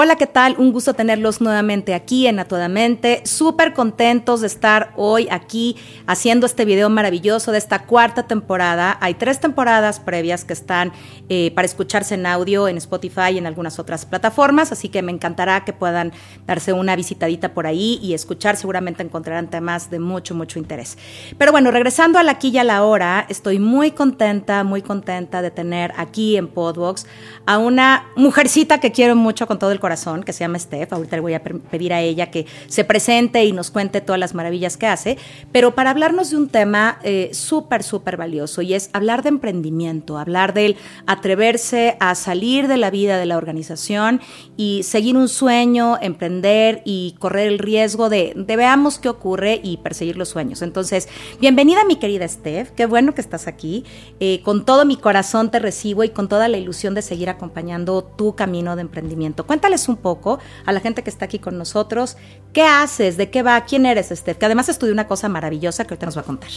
Hola, ¿qué tal? Un gusto tenerlos nuevamente aquí en Atuadamente. Súper contentos de estar hoy aquí haciendo este video maravilloso de esta cuarta temporada. Hay tres temporadas previas que están eh, para escucharse en audio en Spotify y en algunas otras plataformas, así que me encantará que puedan darse una visitadita por ahí y escuchar. Seguramente encontrarán temas de mucho, mucho interés. Pero bueno, regresando a la y a la hora, estoy muy contenta, muy contenta de tener aquí en Podbox a una mujercita que quiero mucho con todo el corazón que se llama Steph. Ahorita le voy a pedir a ella que se presente y nos cuente todas las maravillas que hace. Pero para hablarnos de un tema eh, súper, súper valioso y es hablar de emprendimiento, hablar del atreverse a salir de la vida de la organización y seguir un sueño, emprender y correr el riesgo de, de veamos qué ocurre y perseguir los sueños. Entonces, bienvenida mi querida Steph, qué bueno que estás aquí. Eh, con todo mi corazón te recibo y con toda la ilusión de seguir acompañando tu camino de emprendimiento. Cuéntales un poco a la gente que está aquí con nosotros. ¿Qué haces? ¿De qué va? ¿Quién eres, Esther? Que además estudió una cosa maravillosa que ahorita nos va a contar.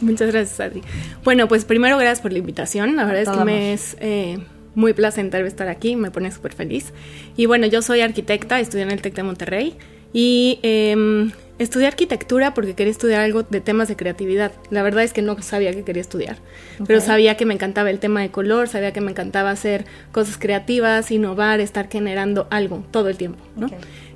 Muchas gracias, Adri. Bueno, pues primero gracias por la invitación. La verdad es que me es eh, muy placentero estar aquí, me pone súper feliz. Y bueno, yo soy arquitecta, estudié en el TEC de Monterrey y em, estudié arquitectura porque quería estudiar algo de temas de creatividad. La verdad es que no sabía que quería estudiar, pero sabía que me encantaba el tema de color, sabía que me encantaba hacer cosas creativas, innovar, estar generando algo todo el tiempo.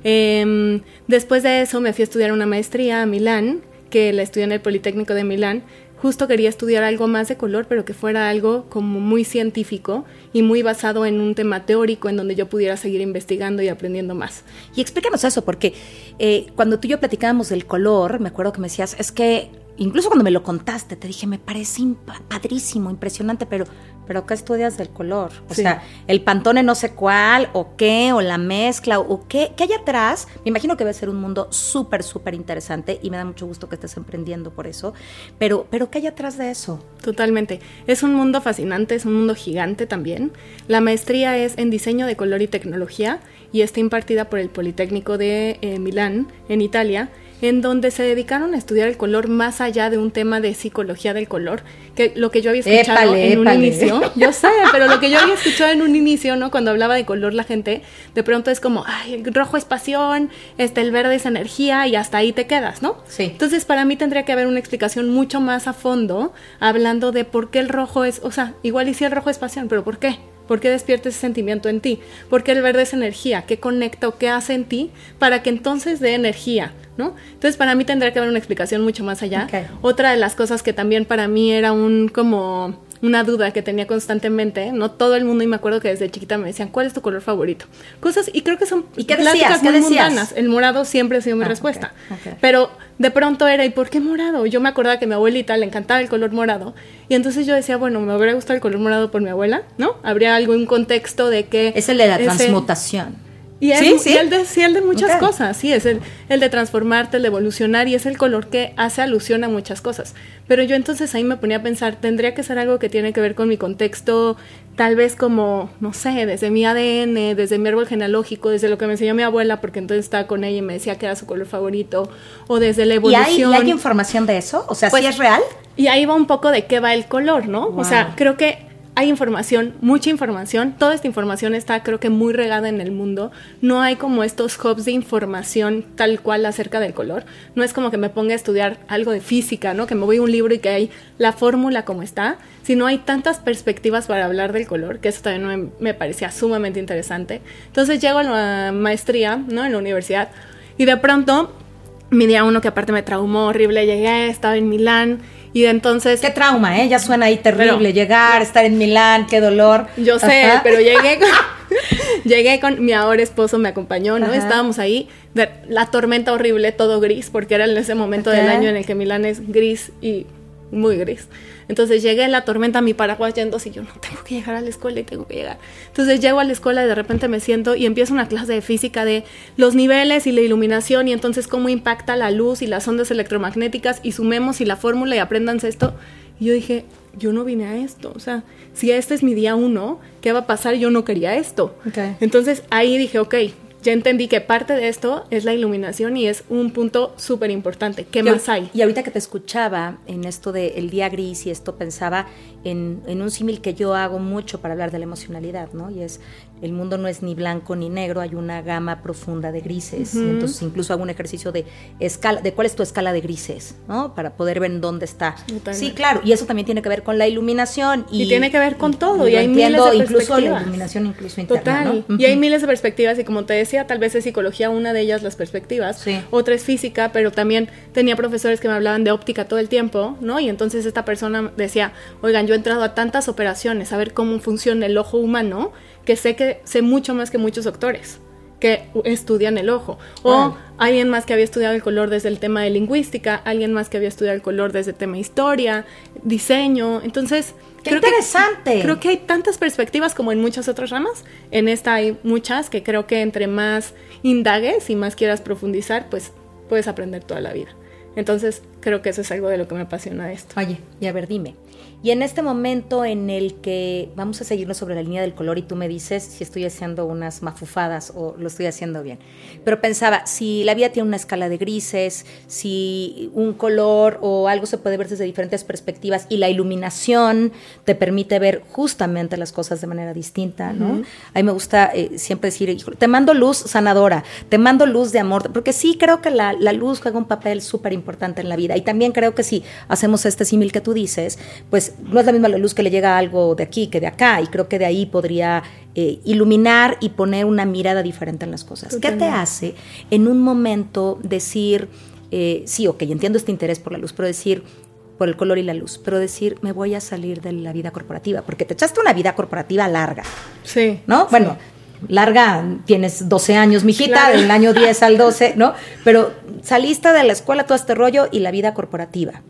Em, después de eso me fui a estudiar una maestría a Milán, que la estudié en el Politécnico de Milán, justo quería estudiar algo más de color, pero que fuera algo como muy científico y muy basado en un tema teórico en donde yo pudiera seguir investigando y aprendiendo más. Y explícanos eso, porque eh, cuando tú y yo platicábamos del color, me acuerdo que me decías, es que incluso cuando me lo contaste, te dije, me parece padrísimo, impresionante, pero pero ¿qué estudias del color? O sea, el pantone no sé cuál, o qué, o la mezcla, o qué, qué hay atrás. Me imagino que va a ser un mundo súper, súper interesante y me da mucho gusto que estés emprendiendo por eso. Pero, pero ¿qué hay atrás de eso? Totalmente. Es un mundo fascinante, es un mundo gigante también. La maestría es en diseño de color y tecnología y está impartida por el Politécnico de eh, Milán, en Italia en donde se dedicaron a estudiar el color más allá de un tema de psicología del color, que lo que yo había escuchado en un inicio, yo sé, pero lo que yo había escuchado en un inicio, ¿no? Cuando hablaba de color la gente, de pronto es como, ay, el rojo es pasión, este, el verde es energía y hasta ahí te quedas, ¿no? Sí. Entonces, para mí tendría que haber una explicación mucho más a fondo, hablando de por qué el rojo es, o sea, igual y si el rojo es pasión, pero ¿por qué? ¿Por qué despierta ese sentimiento en ti? ¿Por qué el verde es energía? ¿Qué conecta o qué hace en ti para que entonces dé energía? ¿no? Entonces para mí tendría que haber una explicación mucho más allá. Otra de las cosas que también para mí era un como una duda que tenía constantemente, no todo el mundo, y me acuerdo que desde chiquita me decían, ¿cuál es tu color favorito? Cosas, y creo que son ¿Y qué decías? ¿Qué decías? El morado siempre ha sido mi ah, respuesta. Pero de pronto era, ¿y por qué morado? Yo me acordaba que a mi abuelita le encantaba el color morado. Y entonces yo decía, bueno, me habría gustado el color morado por mi abuela, ¿no? Habría algo, un contexto de que... Es el de la transmutación. Y, es, ¿Sí? el de, sí, el de muchas cosas, sí, es el, el, de transformarte, el de evolucionar y es el color que hace alusión a muchas cosas. Pero yo entonces ahí me ponía a pensar, tendría que ser algo que tiene que ver con mi contexto, tal vez como, no sé, desde mi ADN, desde mi árbol genealógico, desde lo que me enseñó mi abuela, porque entonces estaba con ella y me decía que era su color favorito, o desde la evolución. ¿Y hay, información de eso? O sea, ¿sí pues, es real? Y ahí va un poco de qué va el color, ¿no? O sea, creo que hay información, mucha información, toda esta información está creo que muy regada en el mundo, no hay como estos hubs de información tal cual acerca del color, no es como que me ponga a estudiar algo de física, ¿no? Que me voy a un libro y que hay la fórmula como está, sino hay tantas perspectivas para hablar del color, que eso también me, parecía sumamente interesante. Entonces llego a la maestría, ¿no? En la universidad y de pronto mi día uno que aparte me traumó horrible, llegué, estaba en Milán y entonces... Qué trauma, ¿eh? Ya suena ahí terrible. llegar, estar en Milán, qué dolor. Yo sé, pero llegué con, llegué con mi ahora esposo, me acompañó, ¿no? Estábamos ahí, la tormenta horrible, todo gris, porque era en ese momento del año en el que Milán es gris y muy gris. Entonces llegué en la tormenta, mi paraguas yendo y yo no tengo que llegar a la escuela y tengo que llegar. Entonces llego a la escuela y de repente me siento y empiezo una clase de física de los niveles y la iluminación y entonces cómo impacta la luz y las ondas electromagnéticas y sumemos y la fórmula y aprendanse esto. Y yo dije, yo no vine a esto. O sea, si este es mi día uno, ¿qué va a pasar? Yo no quería esto. Entonces ahí dije, ok, ya entendí que parte de esto es la iluminación y es un punto súper importante. ¿Qué más hay? Y ahorita que te escuchaba en esto del día gris y esto pensaba en, en un símil que yo hago mucho para hablar de la emocionalidad, ¿no? Y es el mundo no es ni blanco ni negro, hay una gama profunda de grises. Entonces incluso hago un ejercicio de escala, de cuál es tu escala de grises, ¿no? Para poder ver en dónde está. Sí, claro, y eso también tiene que ver con la iluminación. Y, tiene que ver con todo, y, hay miles de incluso la iluminación incluso interna, Total, y hay miles de perspectivas, y como te decía, tal vez es psicología una de ellas las perspectivas, otra es física, pero también tenía profesores que me hablaban de óptica todo el tiempo, ¿no? Y entonces esta persona decía, oigan, yo he entrado a tantas operaciones a ver cómo funciona el ojo humano, que sé que sé mucho más que muchos doctores que estudian el ojo. O alguien más que había estudiado el color desde el tema de lingüística, alguien más que había estudiado el color desde el tema de historia, diseño. Entonces, ¡Qué interesante! creo que hay tantas perspectivas como en muchas otras ramas. En esta hay muchas que creo que entre más indagues y más quieras profundizar, pues puedes aprender toda la vida. Entonces, creo que eso es algo de lo que me apasiona esto. Oye, y a ver, dime, y en este momento en el que vamos a seguirnos sobre la línea del color y tú me dices si estoy haciendo unas mafufadas o lo estoy haciendo bien. Pero pensaba, si la vida tiene una escala de grises, si un color o algo se puede ver desde diferentes perspectivas y la iluminación te permite ver justamente las cosas de manera distinta, ¿no? A mí me gusta eh, siempre decir, te mando luz sanadora, te mando luz de amor, porque sí creo que la, la luz juega un papel súper importante en la vida y también creo que si hacemos este símil que tú dices, pues no es la misma la luz que le llega a algo de aquí que de acá, y creo que de ahí podría eh, iluminar y poner una mirada diferente en las cosas. ¿Qué te hace en un momento decir, eh, sí, ok, entiendo este interés por la luz, pero decir, por el color y la luz, pero decir, me voy a salir de la vida corporativa, porque te echaste una vida corporativa larga. Sí. ¿No? Bueno, larga, tienes 12 años, mijita, del año 10 al 12, ¿no? Pero saliste de la escuela todo este rollo y la vida corporativa.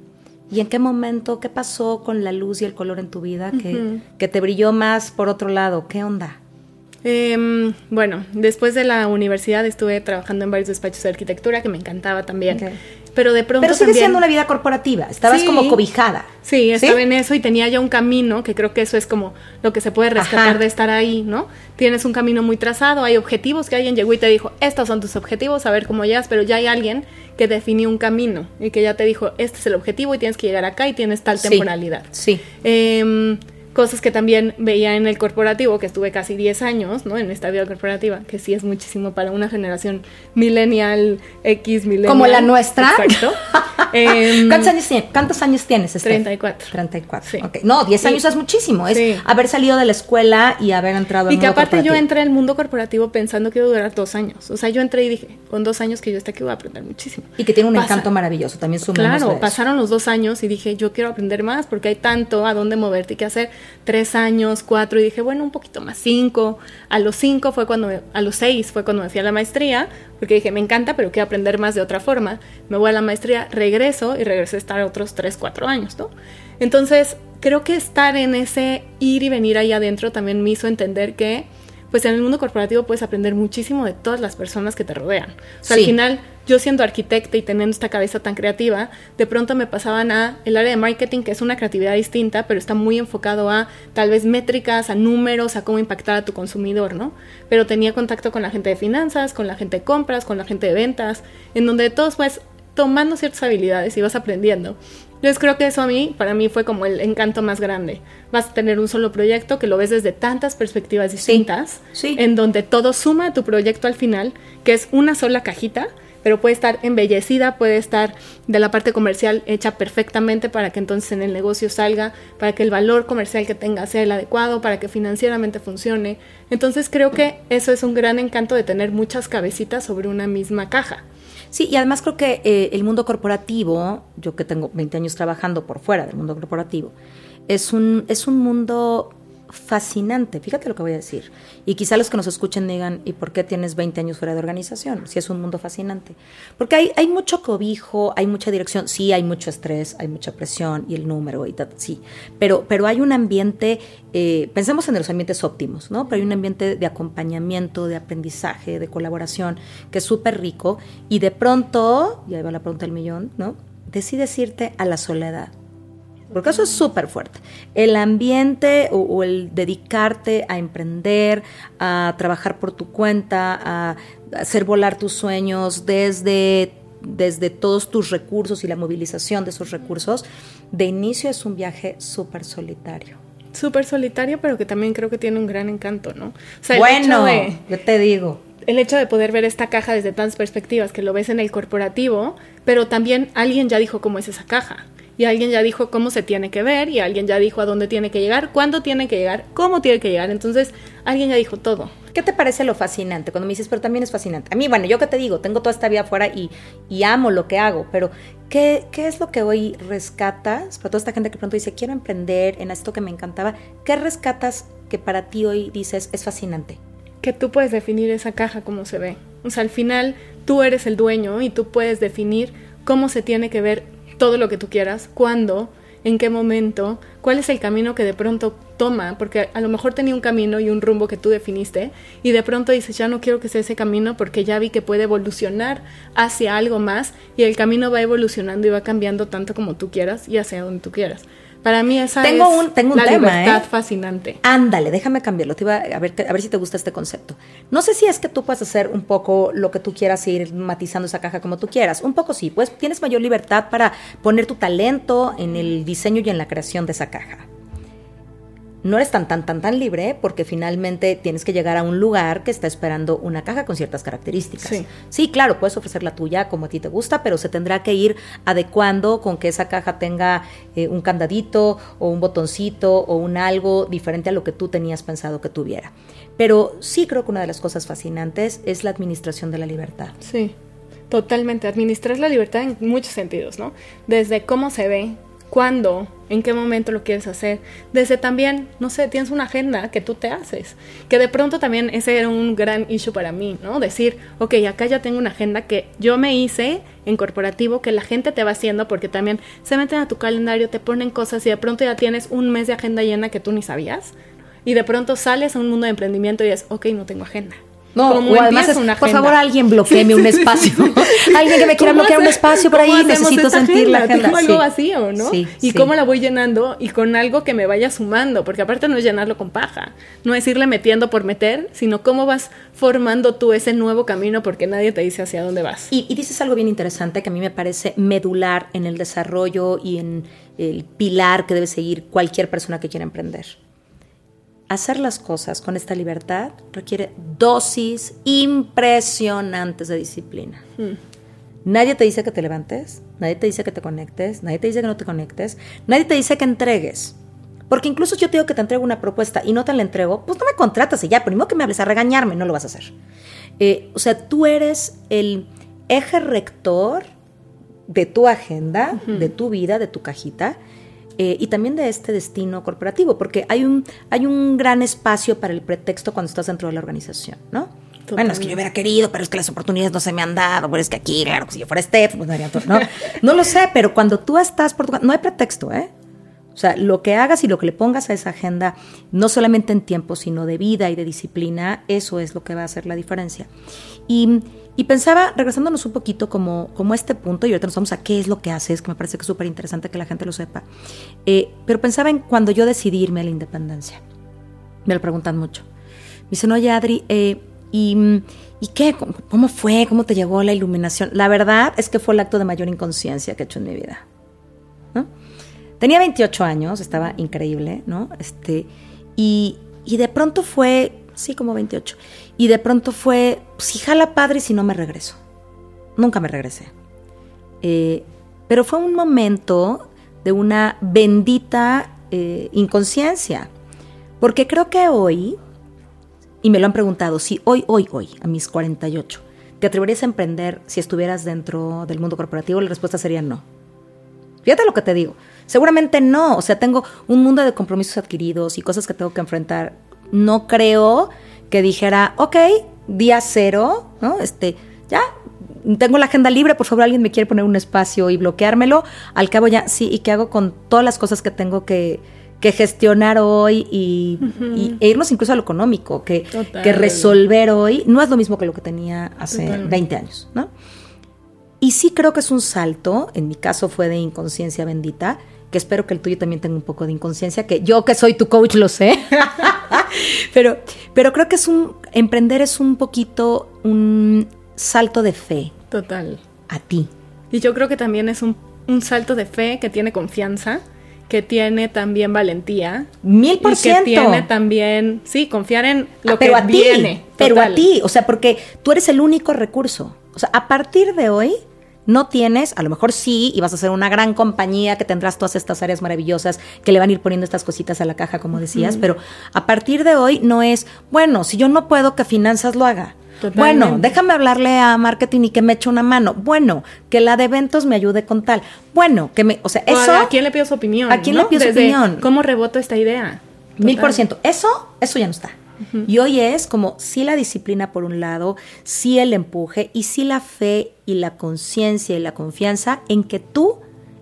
¿Y en qué momento, qué pasó con la luz y el color en tu vida que, que te brilló más por otro lado? ¿Qué onda? Em, bueno, después de la universidad estuve trabajando en varios despachos de arquitectura que me encantaba también. Pero de pronto. Pero sigue siendo una vida corporativa. Estabas como cobijada. Sí, estaba en eso y tenía ya un camino, que creo que eso es como lo que se puede rescatar de estar ahí, ¿no? Tienes un camino muy trazado, hay objetivos que alguien llegó y te dijo, estos son tus objetivos, a ver cómo llegas, pero ya hay alguien que definió un camino y que ya te dijo, este es el objetivo y tienes que llegar acá y tienes tal temporalidad. Sí. Eh, cosas que también veía en el corporativo, que estuve casi 10 años, ¿no? En esta vida corporativa, que sí es muchísimo para una generación millennial, X, millennial. Como la nuestra. Exacto. Em, ¿Cuántos, años tienes? ¿Cuántos años tienes? 34. 34. Sí. No, 10 años es muchísimo. Es haber salido de la escuela y haber entrado en Y que aparte yo entré al mundo corporativo pensando que iba a durar dos años. O sea, yo entré y dije, con dos años que yo esté aquí voy a aprender muchísimo. Y que tiene un encanto maravilloso. También Claro, pasaron los dos años y dije, yo quiero aprender más porque hay tanto a dónde moverte y qué hacer tres años, cuatro, y dije, bueno, un poquito más, cinco. A los cinco fue cuando, a los seis fue cuando me fui a la maestría, porque dije, me encanta, pero quiero aprender más de otra forma. Me voy a la maestría, regreso y regresé a estar otros tres, cuatro años, ¿no? Entonces, creo que estar en ese ir y venir ahí adentro también me hizo entender que pues en el mundo corporativo puedes aprender muchísimo de todas las personas que te rodean. O sea, al final, yo siendo arquitecta y teniendo esta cabeza tan creativa, de pronto me pasaban a el área de marketing, que es una creatividad distinta, pero está muy enfocado a tal vez métricas, a números, a cómo impactar a tu consumidor, ¿no? Pero tenía contacto con la gente de finanzas, con la gente de compras, con la gente de ventas, en donde todos pues tomando ciertas habilidades y vas aprendiendo. Entonces creo que eso a mí, para mí fue como el encanto más grande. Vas a tener un solo proyecto que lo ves desde tantas perspectivas distintas, en donde todo suma a tu proyecto al final, que es una sola cajita, pero puede estar embellecida, puede estar de la parte comercial hecha perfectamente para que entonces en el negocio salga, para que el valor comercial que tenga sea el adecuado, para que financieramente funcione. Entonces creo que eso es un gran encanto de tener muchas cabecitas sobre una misma caja. Sí, y además creo que eh, el mundo corporativo, yo que tengo 20 años trabajando por fuera del mundo corporativo, es un, es un mundo fascinante. Fíjate lo que voy a decir. Y quizá los que nos escuchen digan, ¿y por qué tienes 20 años fuera de organización? Si es un mundo fascinante. Porque hay, hay mucho cobijo, hay mucha dirección, sí, hay mucho estrés, hay mucha presión y el número y tal, sí. Pero, pero hay un ambiente, eh, pensemos en los ambientes óptimos, ¿no? Pero hay un ambiente de acompañamiento, de aprendizaje, de colaboración, que es súper rico. Y de pronto, y ahí va la pregunta del millón, ¿no? Decides irte a la soledad porque eso es súper fuerte. El ambiente o, el dedicarte a emprender, a trabajar por tu cuenta, a hacer volar tus sueños desde, desde todos tus recursos y la movilización de esos recursos, de inicio es un viaje súper solitario. Súper solitario, pero que también creo que tiene un gran encanto, ¿no? bueno, yo te digo. El hecho de poder ver esta caja desde tantas perspectivas, que lo ves en el corporativo, pero también alguien ya dijo cómo es esa caja y alguien ya dijo cómo se tiene que ver y alguien ya dijo a dónde tiene que llegar, cuándo tiene que llegar, cómo tiene que llegar. Entonces, alguien ya dijo todo. ¿Qué te parece lo fascinante? Cuando me dices, pero también es fascinante. A mí, bueno, yo que te digo, tengo toda esta vida afuera y, y amo lo que hago, pero ¿qué, ¿qué, es lo que hoy rescatas? Para toda esta gente que pronto dice, quiero emprender en esto que me encantaba, ¿qué rescatas que para ti hoy dices es fascinante? Que tú puedes definir esa caja como se ve. O sea, al final tú eres el dueño y tú puedes definir cómo se tiene que ver todo lo que tú quieras, cuándo, en qué momento, cuál es el camino que de pronto toma, porque a lo mejor tenía un camino y un rumbo que tú definiste y de pronto dices, ya no quiero que sea ese camino porque ya vi que puede evolucionar hacia algo más y el camino va evolucionando y va cambiando tanto como tú quieras y hacia donde tú quieras. Para mí esa tengo es un, tengo un la tema, libertad ¿eh? fascinante. Ándale, déjame cambiarlo. Te iba a, ver, a ver si te gusta este concepto. No sé si es que tú puedes hacer un poco lo que tú quieras ir matizando esa caja como tú quieras. Un poco sí, pues tienes mayor libertad para poner tu talento en el diseño y en la creación de esa caja no eres tan, tan, tan, tan libre porque finalmente tienes que llegar a un lugar que está esperando una caja con ciertas características. Sí. claro, puedes ofrecer la tuya como a ti te gusta, pero se tendrá que ir adecuando con que esa caja tenga eh, un candadito o un botoncito o un algo diferente a lo que tú tenías pensado que tuviera. Pero sí creo que una de las cosas fascinantes es la administración de la libertad. Sí, totalmente. Administrar la libertad en muchos sentidos, ¿no? Desde cómo se ve, cuándo, en qué momento lo quieres hacer. Desde también, no sé, tienes una agenda que tú te haces. Que de pronto también ese era un gran issue para mí, ¿no? Decir, ok, acá ya tengo una agenda que yo me hice en corporativo, que la gente te va haciendo porque también se meten a tu calendario, te ponen cosas y de pronto ya tienes un mes de agenda llena que tú ni sabías. Y de pronto sales a un mundo de emprendimiento y es, ok, no tengo agenda. No, o además por favor alguien bloqueeme un espacio. alguien que me quiera bloquear un espacio por ahí, necesito sentir la agenda. Tengo algo vacío, ¿no? y cómo la voy llenando y con algo que me vaya sumando, porque aparte no es llenarlo con paja, no es irle metiendo por meter, sino cómo vas formando tú ese nuevo camino porque nadie te dice hacia dónde vas. Y, y dices algo bien interesante que a mí me parece medular en el desarrollo y en el pilar que debe seguir cualquier persona que quiera emprender hacer las cosas con esta libertad requiere dosis impresionantes de disciplina. Hmm. Nadie te dice que te levantes, nadie te dice que te conectes, nadie te dice que no te conectes, nadie te dice que entregues. Porque incluso yo te digo que te entrego una propuesta y no te la entrego, pues no me contratas y ya, primero que me hables a regañarme, no lo vas a hacer. Eh, o sea, tú eres el eje rector de tu agenda, de tu vida, de tu cajita, eh, y también de este destino corporativo, porque hay un, hay un gran espacio para el pretexto cuando estás dentro de la organización, ¿no? Bueno, es que yo hubiera querido, pero es que las oportunidades no se me han dado, pero es que aquí, claro, si yo fuera Steph, pues daría todo, ¿no? no lo sé, pero cuando tú estás por tu... No hay pretexto, ¿eh? O sea, lo que hagas y lo que le pongas a esa agenda, no solamente en tiempo, sino de vida y de disciplina, eso es lo que va a hacer la diferencia. Y y pensaba, regresándonos un poquito como, como este punto, y ahorita nos vamos a qué es lo que haces, que me parece que es súper interesante que la gente lo sepa, eh, pero pensaba en cuando yo decidí irme a la independencia. Me lo preguntan mucho. Me dicen, oye Adri, eh, ¿y, ¿y qué? ¿Cómo, fue? ¿Cómo te llegó la iluminación? La verdad es que fue el acto de mayor inconsciencia que he hecho en mi vida. Tenía 28 años, estaba increíble, ¿no? Este, y, y de pronto fue sí, como 28. Y de pronto fue, si pues, jala padre si no me regreso. Nunca me regresé. Eh, pero fue un momento de una bendita eh, inconsciencia. Porque creo que hoy, y me lo han preguntado, si hoy, hoy, hoy, a mis 48, ¿te atreverías a emprender si estuvieras dentro del mundo corporativo? La respuesta sería no. Fíjate lo que te digo. Seguramente no. O sea, tengo un mundo de compromisos adquiridos y cosas que tengo que enfrentar no creo que dijera, ok, día cero, ¿no? Este, ya, tengo la agenda libre, por favor, alguien me quiere poner un espacio y bloqueármelo. Al cabo ya, sí, ¿y qué hago con todas las cosas que tengo que, gestionar hoy y, e irnos incluso a lo económico, que, que, resolver hoy no es lo mismo que lo que tenía hace 20 años, ¿no? Y sí creo que es un salto, en mi caso fue de inconsciencia bendita, que espero que el tuyo también tenga un poco de inconsciencia, que yo que soy tu coach lo sé. pero, pero creo que es un, emprender es un poquito un salto de fe. Total. A ti. Y yo creo que también es un, un salto de fe que tiene confianza, que tiene también valentía. Mil por ciento. Que tiene también, sí, confiar en lo ah, pero que a viene. Ti, pero a ti, o sea, porque tú eres el único recurso. O sea, a partir de hoy, no tienes, a lo mejor sí, y vas a ser una gran compañía que tendrás todas estas áreas maravillosas que le van a ir poniendo estas cositas a la caja, como decías, pero a partir de hoy no es, bueno, si yo no puedo, que finanzas lo haga. Bueno, déjame hablarle a marketing y que me eche una mano. Bueno, que la de eventos me ayude con tal. Bueno, que me, o sea, eso. ¿A quién le pido su opinión? ¿A quién le pido su opinión? ¿Cómo reboto esta idea? Mil por ciento. Eso, eso ya no está. Y hoy es como sí la disciplina por un lado, sí el empuje y sí la fe y la conciencia y la confianza en que tú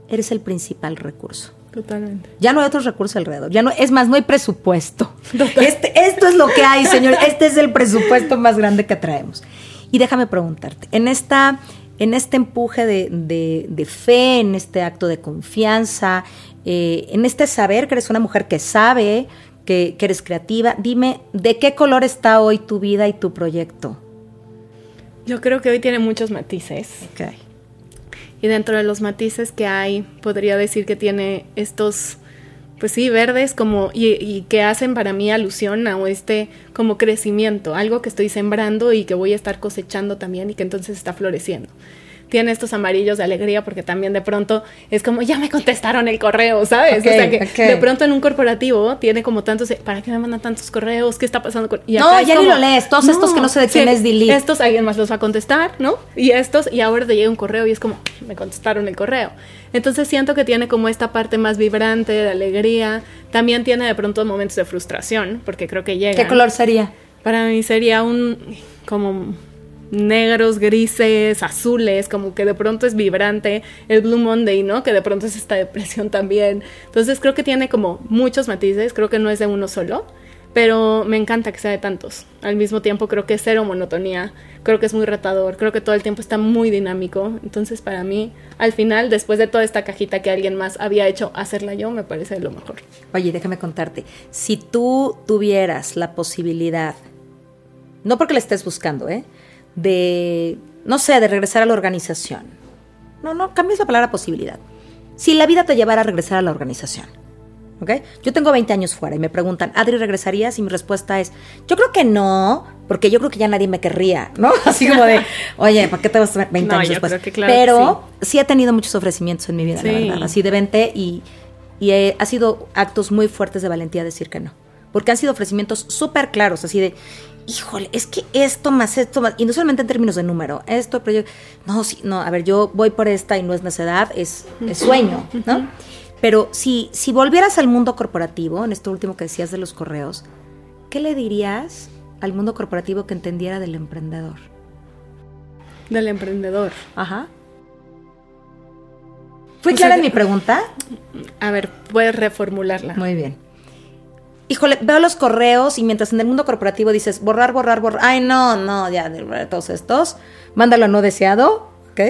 eres el principal recurso. Totalmente. Ya no hay otros recursos alrededor. Ya no, es más, no hay presupuesto. Este, esto es lo que hay, señor. Este es el presupuesto más grande que traemos. Y déjame preguntarte, en esta, en este empuje de, fe, en este acto de confianza, eh, en este saber que eres una mujer que sabe, que, eres creativa, dime, ¿de qué color está hoy tu vida y tu proyecto? Yo creo que hoy tiene muchos matices. Okay. Y dentro de los matices que hay, podría decir que tiene estos, pues sí, verdes como, y, que hacen para mí alusión a este como crecimiento, algo que estoy sembrando y que voy a estar cosechando también y que entonces está floreciendo tiene estos amarillos de alegría porque también de pronto es como, ya me contestaron el correo, ¿sabes? o sea que de pronto en un corporativo tiene como tantos, ¿para qué me mandan tantos correos? ¿Qué está pasando con...? no, ya ni lo lees, todos estos que no sé de quién es delete. Estos alguien más los va a contestar, ¿no? Y estos, y ahora te llega un correo y es como, me contestaron el correo. Entonces siento que tiene como esta parte más vibrante de alegría, también tiene de pronto momentos de frustración, porque creo que llega. ¿Qué color sería? Para mí sería un como negros, grises, azules, como que de pronto es vibrante, el Blue Monday, ¿no? Que de pronto es esta depresión también. Entonces creo que tiene como muchos matices, creo que no es de uno solo, pero me encanta que sea de tantos. Al mismo tiempo creo que es cero monotonía, creo que es muy retador, creo que todo el tiempo está muy dinámico. Entonces para mí, al final, después de toda esta cajita que alguien más había hecho, hacerla yo me parece lo mejor. Oye, déjame contarte, si tú tuvieras la posibilidad, no porque la estés buscando, ¿eh? De, no sé, de regresar a la organización. No, no, cambies la palabra posibilidad. Si la vida te llevara a regresar a la organización. ¿Ok? Yo tengo 20 años fuera y me preguntan, Adri, ¿regresarías? Y mi respuesta es, yo creo que no, porque yo creo que ya nadie me querría, ¿no? Así como de, oye, ¿para qué te vas a 20 años después? Pero sí. he tenido muchos ofrecimientos en mi vida, la verdad, así de 20 y, y ha sido actos muy fuertes de valentía decir que no. Porque han sido ofrecimientos súper claros, así de, híjole, es que esto más esto más, y no solamente en términos de número, esto, pero yo, no, sí, no, a ver, yo voy por esta y no es necedad, es, es sueño, ¿no? Pero si, si volvieras al mundo corporativo, en esto último que decías de los correos, ¿qué le dirías al mundo corporativo que entendiera del emprendedor? Del emprendedor. Ajá. ¿Fui clara en mi pregunta? A ver, puedes reformularla. Muy bien híjole, veo los correos y mientras en el mundo corporativo dices borrar, borrar, borrar, ay, no, no, ya, todos estos, mándalo a no deseado, ¿ok?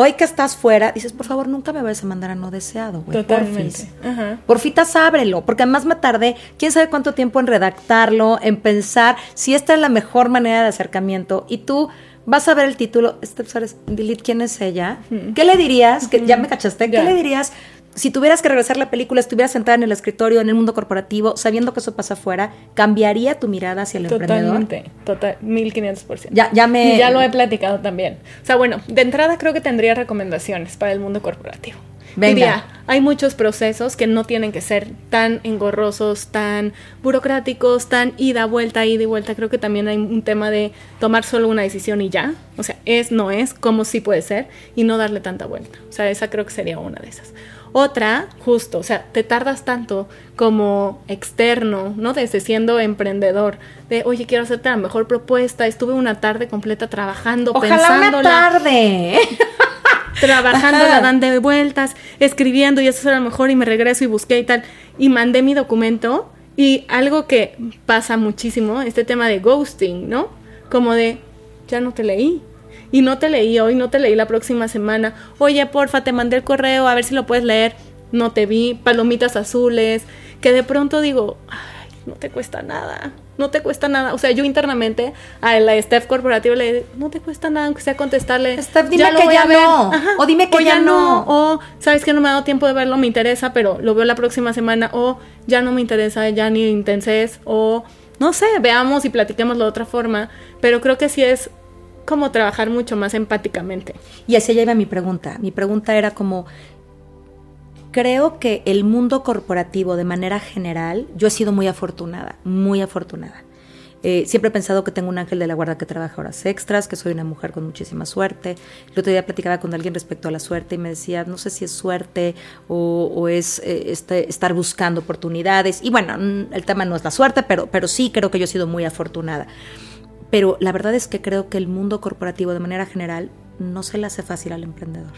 Hoy que estás fuera, dices, por favor, nunca me vayas a mandar a no deseado, güey. Totalmente. Porfis. Porfitas, ábrelo, porque además me tardé, quién sabe cuánto tiempo en redactarlo, en pensar si esta es la mejor manera de acercamiento. Y tú vas a ver el título, este, delete, ¿quién es ella? ¿Qué le dirías? Que ya me cachaste, ¿qué le dirías si tuvieras que regresar la película, estuvieras sentada en el escritorio, en el mundo corporativo, sabiendo que eso pasa afuera, ¿cambiaría tu mirada hacia el Totalmente, emprendedor? Total, 1500%. Ya, ya me... Y ya lo he platicado también. O sea, bueno, de entrada creo que tendría recomendaciones para el mundo corporativo. Venga. Diría, hay muchos procesos que no tienen que ser tan engorrosos, tan burocráticos, tan ida, vuelta, ida y vuelta. Creo que también hay un tema de tomar solo una decisión y ya. O sea, es, no es, como sí puede ser, y no darle tanta vuelta. O sea, esa creo que sería una de esas. Otra, justo, o sea, te tardas tanto como externo, ¿no? Desde siendo emprendedor, de, oye, quiero hacerte la mejor propuesta, estuve una tarde completa trabajando, Ojalá una tarde. trabajando, la dan de vueltas, escribiendo y eso era lo mejor y me regreso y busqué y tal. Y mandé mi documento y algo que pasa muchísimo, este tema de ghosting, ¿no? Como de, ya no te leí, y no te leí hoy, no te leí la próxima semana. Oye, porfa, te mandé el correo, a ver si lo puedes leer. No te vi, palomitas azules, que de pronto digo, ay, no te cuesta nada no te cuesta nada. O sea, yo internamente a la staff corporativa le digo, no te cuesta nada, aunque sea contestarle. Staff, dime que ya no. o dime que ya, no. O, sabes que no me ha dado tiempo de verlo, me interesa, pero lo veo la próxima semana. O ya no me interesa, ya ni intenses. O no sé, veamos y platiquemos de otra forma. Pero creo que sí es como trabajar mucho más empáticamente. Y así ya iba mi pregunta. Mi pregunta era como, creo que el mundo corporativo de manera general, yo he sido muy afortunada, muy afortunada. Eh, siempre he pensado que tengo un ángel de la guarda que trabaja horas extras, que soy una mujer con muchísima suerte. El otro día platicaba con alguien respecto a la suerte y me decía, no sé si es suerte o, es eh, este, estar buscando oportunidades. Y bueno, el tema no es la suerte, pero, pero sí creo que yo he sido muy afortunada. Pero la verdad es que creo que el mundo corporativo de manera general no se le hace fácil al emprendedor.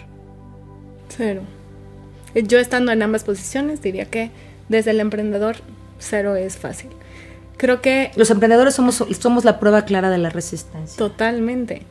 Cero. Yo estando en ambas posiciones diría que desde el emprendedor cero es fácil. Creo que... Los emprendedores somos, somos la prueba clara de la resistencia. Totalmente.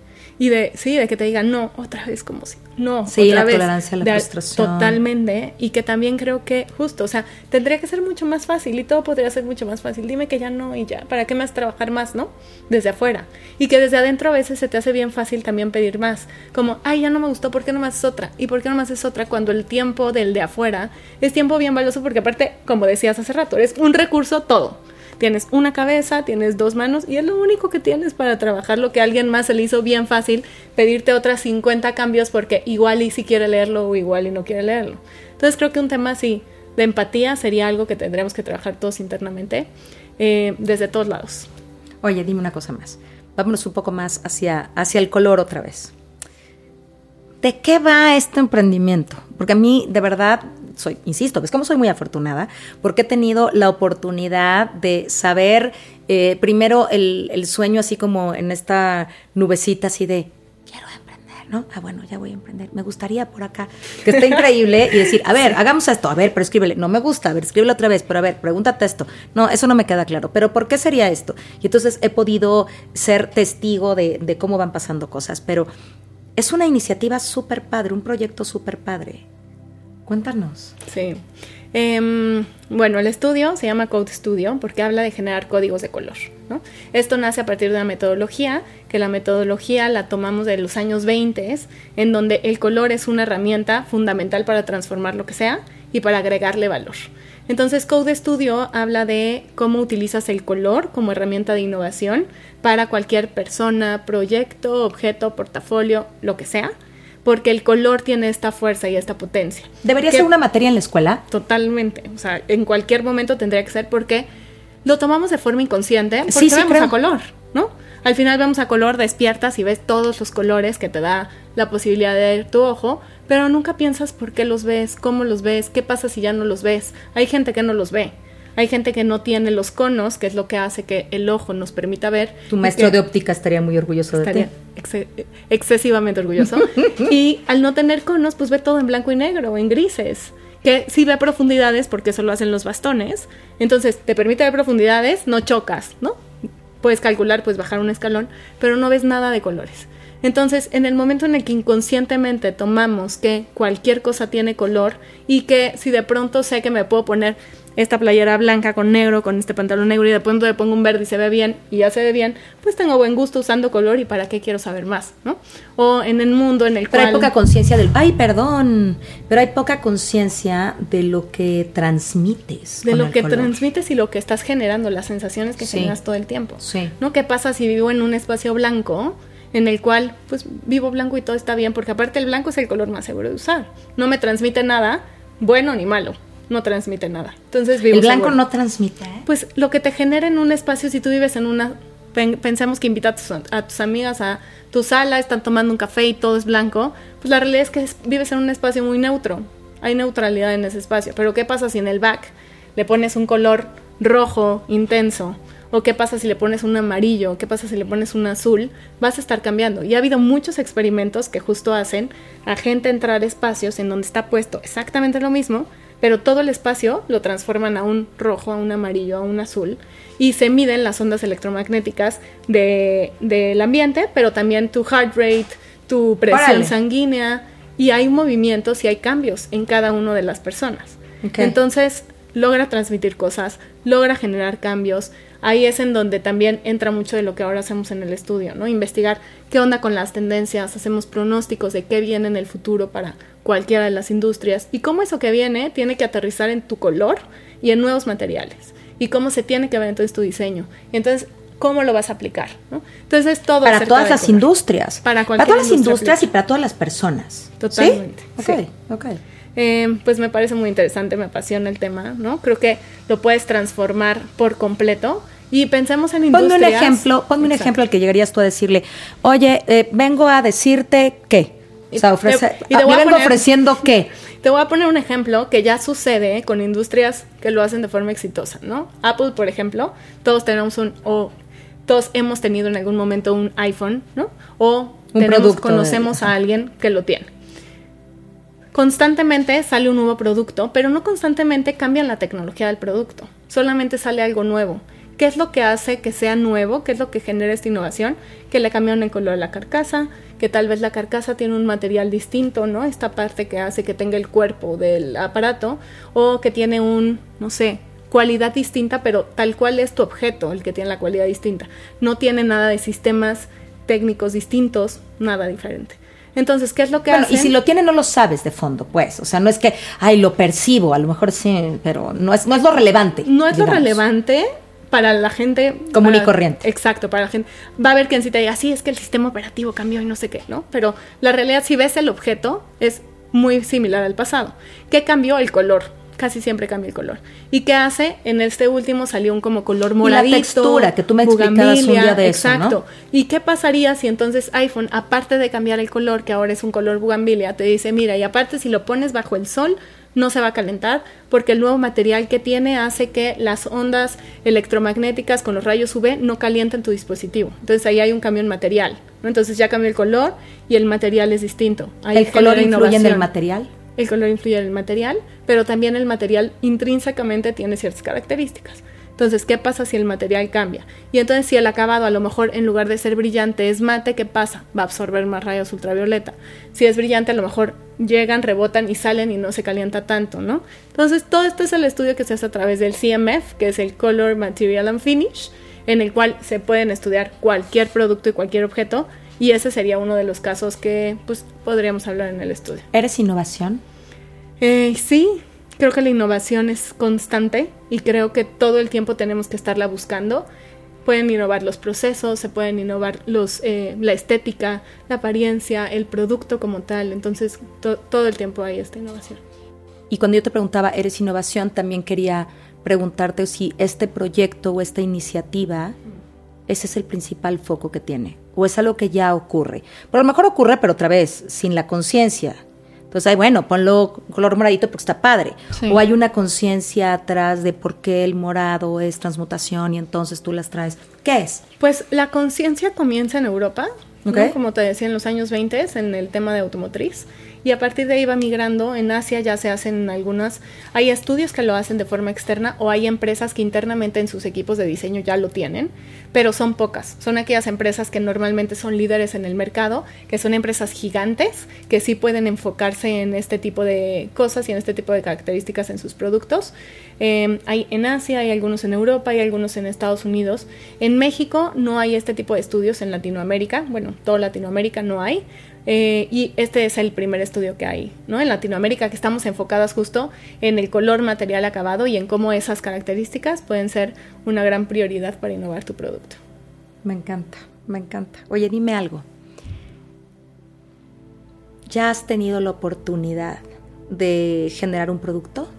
Y de, sí, de que te digan, no, otra vez como si, no, sí, otra la tolerancia a la frustración. Totalmente. Y que también creo que, justo, o sea, tendría que ser mucho más fácil y todo podría ser mucho más fácil. Dime que ya no y ya, ¿para qué más trabajar más, no? Desde afuera. Y que desde adentro a veces se te hace bien fácil también pedir más. Como, ay, ya no me gustó, ¿por qué no más es otra? ¿Y por qué no más es otra? Cuando el tiempo del de afuera es tiempo bien valioso porque aparte, como decías hace rato, es un recurso todo Tienes una cabeza, tienes dos manos y es lo único que tienes para trabajar lo que alguien más se le hizo bien fácil pedirte otras 50 cambios porque igual y si quiere leerlo o igual y no quiere leerlo. Entonces creo que un tema así de empatía sería algo que tendríamos que trabajar todos internamente eh, desde todos lados. Oye, dime una cosa más. Vámonos un poco más hacia, hacia el color otra vez. ¿De qué va este emprendimiento? Porque a mí, de verdad, soy, insisto, es como soy muy afortunada, porque he tenido la oportunidad de saber eh, primero el, sueño así como en esta nubecita así de, quiero emprender, ¿no? Ah, bueno, ya voy a emprender, me gustaría por acá, que está increíble, y decir, a ver, hagamos esto, a ver, pero escríbele, no me gusta, a ver, escríbelo otra vez, pero a ver, pregúntate esto, no, eso no me queda claro, pero ¿por qué sería esto? Y entonces he podido ser testigo de, de cómo van pasando cosas, pero es una iniciativa súper padre, un proyecto súper padre. Cuéntanos. Sí. Em, bueno, el estudio se llama Code Studio porque habla de generar códigos de color. ¿no? Esto nace a partir de una metodología, que la metodología la tomamos de los años 20, en donde el color es una herramienta fundamental para transformar lo que sea y para agregarle valor. Entonces, Code Studio habla de cómo utilizas el color como herramienta de innovación para cualquier persona, proyecto, objeto, portafolio, lo que sea porque el color tiene esta fuerza y esta potencia. ¿Debería ser una materia en la escuela? Totalmente, o sea, en cualquier momento tendría que ser porque lo tomamos de forma inconsciente porque sí, sí, vemos a color, ¿no? Al final vemos a color, despiertas y ves todos los colores que te da la posibilidad de ver tu ojo, pero nunca piensas por qué los ves, cómo los ves, qué pasa si ya no los ves. Hay gente que no los ve. Hay gente que no tiene los conos, que es lo que hace que el ojo nos permita ver. Tu maestro de óptica estaría muy orgulloso de ti. excesivamente orgulloso. y al no tener conos, pues ve todo en blanco y negro, en grises. Que sí ve profundidades, porque eso lo hacen los bastones. Entonces, te permite ver profundidades, no chocas, ¿no? Puedes calcular, puedes bajar un escalón, pero no ves nada de colores. Entonces, en el momento en el que inconscientemente tomamos que cualquier cosa tiene color y que si de pronto sé que me puedo poner esta playera blanca con negro, con este pantalón negro y de pronto le pongo un verde y se ve bien y ya se ve bien, pues tengo buen gusto usando color y para qué quiero saber más, ¿no? O en el mundo en el pero cual... hay poca conciencia del... Ay, perdón, pero hay poca conciencia de lo que transmites. De lo que transmites y lo que estás generando, las sensaciones que generas todo el tiempo. Sí. ¿No? ¿Qué pasa si vivo en un espacio blanco? en el cual pues vivo blanco y todo está bien, porque aparte el blanco es el color más seguro de usar. No me transmite nada, bueno ni malo no transmite nada. Entonces El blanco no transmite. ¿eh? Pues lo que te genera en un espacio, si tú vives en una, pensemos que invitas a tus, amigas a tu sala, están tomando un café y todo es blanco, pues la realidad es que vives en un espacio muy neutro. Hay neutralidad en ese espacio. Pero ¿qué pasa si en el back le pones un color rojo intenso? ¿O qué pasa si le pones un amarillo? ¿Qué pasa si le pones un azul? Vas a estar cambiando. Y ha habido muchos experimentos que justo hacen a gente entrar a espacios en donde está puesto exactamente lo mismo, pero todo el espacio lo transforman a un rojo, a un amarillo, a un azul y se miden las ondas electromagnéticas del ambiente, pero también tu heart rate, tu presión sanguínea y hay movimientos y hay cambios en cada una de las personas. Entonces, logra transmitir cosas, logra generar cambios. Ahí es en donde también entra mucho de lo que ahora hacemos en el estudio, ¿no? Investigar qué onda con las tendencias, hacemos pronósticos de qué viene en el futuro para cualquiera de las industrias y cómo eso que viene tiene que aterrizar en tu color y en nuevos materiales y cómo se tiene que ver entonces tu diseño. entonces, ¿cómo lo vas a aplicar? Entonces, todo para todas las industrias. Para, para todas las industrias y para todas las personas. Totalmente. ¿Sí? Ok, eh, pues me parece muy interesante, me apasiona el tema, ¿no? Creo que lo puedes transformar por completo. Y pensemos en industrias. Ponme un ejemplo, ponme un ejemplo al que llegarías tú a decirle, oye, eh, vengo a decirte qué. O sea, ofrece, y te, ah, vengo ofreciendo qué. Te voy a poner un ejemplo que ya sucede con industrias que lo hacen de forma exitosa, ¿no? Apple, por ejemplo, todos tenemos un, o todos hemos tenido en algún momento un iPhone, ¿no? O un conocemos a alguien que lo tiene constantemente sale un nuevo producto, pero no constantemente cambian la tecnología del producto, solamente sale algo nuevo. ¿Qué es lo que hace que sea nuevo? ¿Qué es lo que genera esta innovación? Que le cambiaron el color de la carcasa, que tal vez la carcasa tiene un material distinto, ¿no? Esta parte que hace que tenga el cuerpo del aparato, o que tiene un, no sé, cualidad distinta, pero tal cual es tu objeto el que tiene la cualidad distinta. No tiene nada de sistemas técnicos distintos, nada diferente. Entonces, ¿qué es lo que bueno, Y si lo tiene, no lo sabes de fondo, pues. O sea, no es que, ay, lo percibo, a lo mejor sí, pero no es, no es lo relevante. No es lo relevante para la gente común y corriente. Exacto, para la gente. Va a haber quien sí te diga, sí, es que el sistema operativo cambió y no sé qué, ¿no? Pero la realidad, si ves el objeto, es muy similar al pasado. ¿Qué cambió? El color casi siempre cambia el color. ¿Y qué hace? En este último salió un como color moradito. Y la textura, que tú me explicabas un día de eso, Exacto. ¿Y qué pasaría si entonces iPhone, aparte de cambiar el color, que ahora es un color bugambilia, te dice, mira, y aparte si lo pones bajo el sol, no se va a calentar porque el nuevo material que tiene hace que las ondas electromagnéticas con los rayos UV no calienten tu dispositivo. Entonces ahí hay un cambio en material. Entonces ya cambió el color y el material es distinto. ¿El color influye en el material? el color influye en el material, pero también el material intrínsecamente tiene ciertas características. Entonces, ¿qué pasa si el material cambia? Y entonces, si el acabado a lo mejor en lugar de ser brillante es mate, ¿qué pasa? Va a absorber más rayos ultravioleta. Si es brillante, a lo mejor llegan, rebotan y salen y no se calienta tanto, ¿no? Entonces, todo esto es el estudio que se hace a través del CMF, que es el Color, Material and Finish, en el cual se pueden estudiar cualquier producto y cualquier objeto. Y ese sería uno de los casos que pues, podríamos hablar en el estudio. ¿Eres innovación? Eh, sí, creo que la innovación es constante y creo que todo el tiempo tenemos que estarla buscando. Pueden innovar los procesos, se pueden innovar los, eh, la estética, la apariencia, el producto como tal. Entonces, todo el tiempo hay esta innovación. Y cuando yo te preguntaba, ¿eres innovación? También quería preguntarte si este proyecto o esta iniciativa, ese es el principal foco que tiene, o es algo que ya ocurre. Pero a lo mejor ocurre, pero otra vez, sin la conciencia entonces, hay, bueno, ponlo color moradito porque está padre. O hay una conciencia atrás de por qué el morado es transmutación y entonces tú las traes. ¿Qué es? Pues la conciencia comienza en Europa, como te decía, en los años 20 en el tema de automotriz y a partir de ahí va migrando. En Asia ya se hacen algunas, hay estudios que lo hacen de forma externa o hay empresas que internamente en sus equipos de diseño ya lo tienen, pero son pocas. Son aquellas empresas que normalmente son líderes en el mercado, que son empresas gigantes, que sí pueden enfocarse en este tipo de cosas y en este tipo de características en sus productos. Em, hay en Asia, hay algunos en Europa, hay algunos en Estados Unidos. En México no hay este tipo de estudios en Latinoamérica, bueno, toda Latinoamérica no hay. Eh, y este es el primer estudio que hay, ¿no? En Latinoamérica, que estamos enfocadas justo en el color material acabado y en cómo esas características pueden ser una gran prioridad para innovar tu producto. Me encanta, me encanta. Oye, dime algo. ¿Ya has tenido la oportunidad de generar un producto?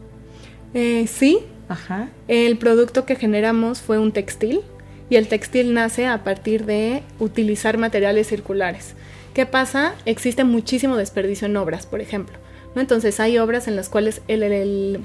Eh, sí. Ajá. El producto que generamos fue un textil y el textil nace a partir de utilizar materiales circulares. ¿Qué pasa? Existe muchísimo desperdicio en obras, por ejemplo. ¿no? Entonces hay obras en las cuales el,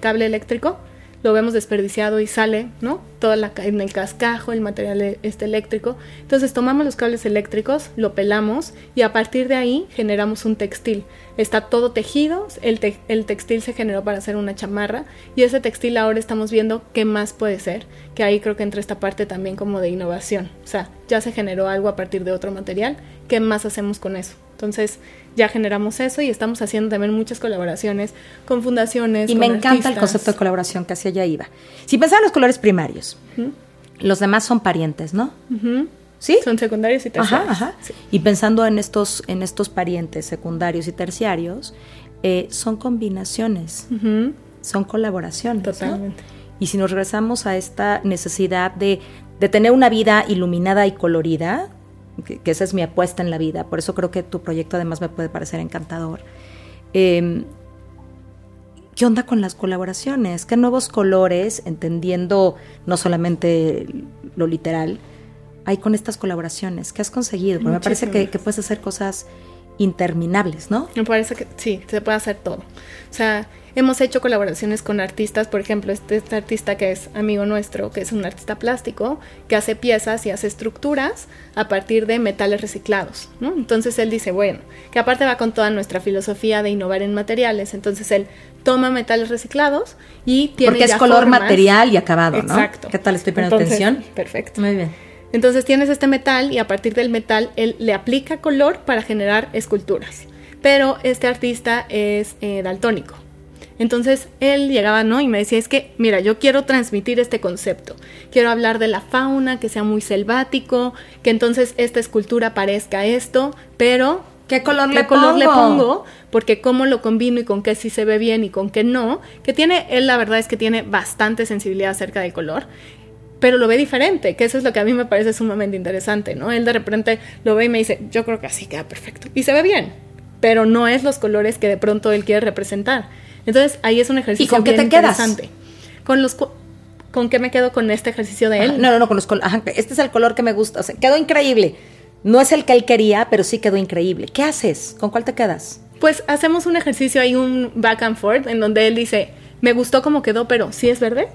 cable eléctrico lo vemos desperdiciado y sale, ¿no? Toda la, en el cascajo, el material este eléctrico. Entonces tomamos los cables eléctricos, lo pelamos y a partir de ahí generamos un textil. Está todo tejido, el, el textil se generó para hacer una chamarra y ese textil ahora estamos viendo qué más puede ser, que ahí creo que entra esta parte también como de innovación. O sea, ya se generó algo a partir de otro material, ¿qué más hacemos con eso? Entonces ya generamos eso y estamos haciendo también muchas colaboraciones con fundaciones. Y me encanta el concepto de colaboración que hacia allá iba. Si pensamos en los colores primarios, los demás son parientes, ¿no? ¿Sí? Son secundarios y terciarios. Ajá, ajá. Y pensando en estos, en estos parientes secundarios y terciarios, eh, son combinaciones, son colaboraciones. Totalmente. Y si nos regresamos a esta necesidad de, de tener una vida iluminada y colorida, que, esa es mi apuesta en la vida, por eso creo que tu proyecto además me puede parecer encantador. Em, ¿Qué onda con las colaboraciones? ¿Qué nuevos colores, entendiendo no solamente lo literal, hay con estas colaboraciones? ¿Qué has conseguido? Porque me parece que, que, puedes hacer cosas interminables, ¿no? Me parece que sí, se puede hacer todo. O sea, hemos hecho colaboraciones con artistas, por ejemplo, este, este, artista que es amigo nuestro, que es un artista plástico, que hace piezas y hace estructuras a partir de metales reciclados, ¿no? Entonces él dice, bueno, que aparte va con toda nuestra filosofía de innovar en materiales, entonces él toma metales reciclados y tiene Porque es color material y acabado, ¿no? Exacto. ¿Qué tal? Estoy poniendo atención. Perfecto. Muy bien. Entonces tienes este metal y a partir del metal él le aplica color para generar esculturas. Pero este artista es eh, daltónico. Entonces él llegaba, ¿no? Y me decía, es que, mira, yo quiero transmitir este concepto. Quiero hablar de la fauna, que sea muy selvático, que entonces esta escultura parezca esto, pero... ¿Qué color, le, color pongo? le pongo? Porque cómo lo combino y con qué sí se ve bien y con qué no. Que tiene, él la verdad es que tiene bastante sensibilidad acerca del color pero lo ve diferente, que eso es lo que a mí me parece sumamente interesante, ¿no? Él de repente lo ve y me dice, yo creo que así queda perfecto. Y se ve bien, pero no es los colores que de pronto él quiere representar. Entonces ahí es un ejercicio ¿Y con qué te interesante. Quedas? Con los ¿Con qué me quedo con este ejercicio de él? no, no, no, con los colores. Este es el color que me gusta. O sea, quedó increíble. No es el que él quería, pero sí quedó increíble. ¿Qué haces? ¿Con cuál te quedas? Pues hacemos un ejercicio ahí, un back and forth, en donde él dice, me gustó como quedó, pero ¿sí es verde?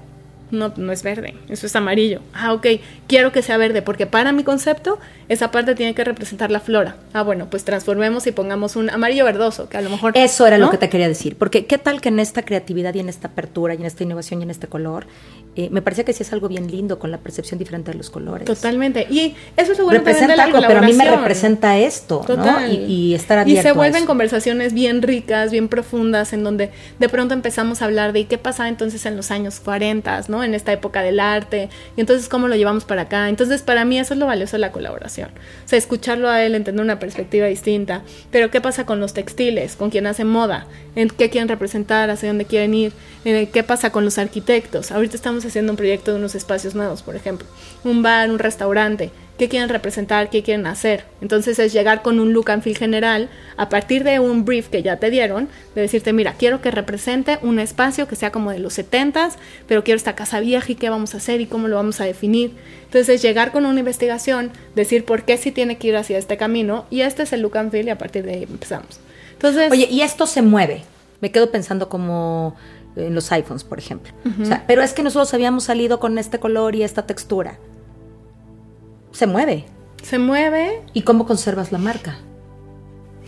No, no es verde, eso es amarillo. Ah, ok, quiero que sea verde porque para mi concepto esa parte tiene que representar la flora. Ah, bueno, pues transformemos y pongamos un amarillo verdoso, que a lo mejor... Eso era lo que te quería decir, porque qué tal que en esta creatividad y en esta apertura y en esta innovación y en este color, eh, me parece que sí es algo bien lindo con la percepción diferente de los colores. Totalmente, y eso es lo bueno representa de la algo, pero a mí me representa esto, ¿no? Y, y, estar abierto Y se vuelven conversaciones bien ricas, bien profundas, en donde de pronto empezamos a hablar de qué pasaba entonces en los años 40, ¿no? En esta época del arte, y entonces cómo lo llevamos para acá. Entonces, para mí eso es lo valioso de la colaboración. O sea, escucharlo a él, entender una perspectiva distinta. Pero, ¿qué pasa con los textiles? ¿Con quién hace moda? ¿En qué quieren representar? ¿Hacia dónde quieren ir? Eh, ¿Qué pasa con los arquitectos? Ahorita estamos haciendo un proyecto de unos espacios nuevos, por ejemplo. Un bar, un restaurante qué quieren representar, qué quieren hacer. Entonces es llegar con un look and feel general a partir de un brief que ya te dieron, de decirte, mira, quiero que represente un espacio que sea como de los 70s, pero quiero esta casa vieja y qué vamos a hacer y cómo lo vamos a definir. Entonces es llegar con una investigación, decir por qué sí tiene que ir hacia este camino y este es el look and feel y a partir de ahí empezamos. Entonces, Oye, y esto se mueve. Me quedo pensando como en los iPhones, por ejemplo. o sea, pero es que nosotros habíamos salido con este color y esta textura se mueve. Se mueve. ¿Y cómo conservas la marca?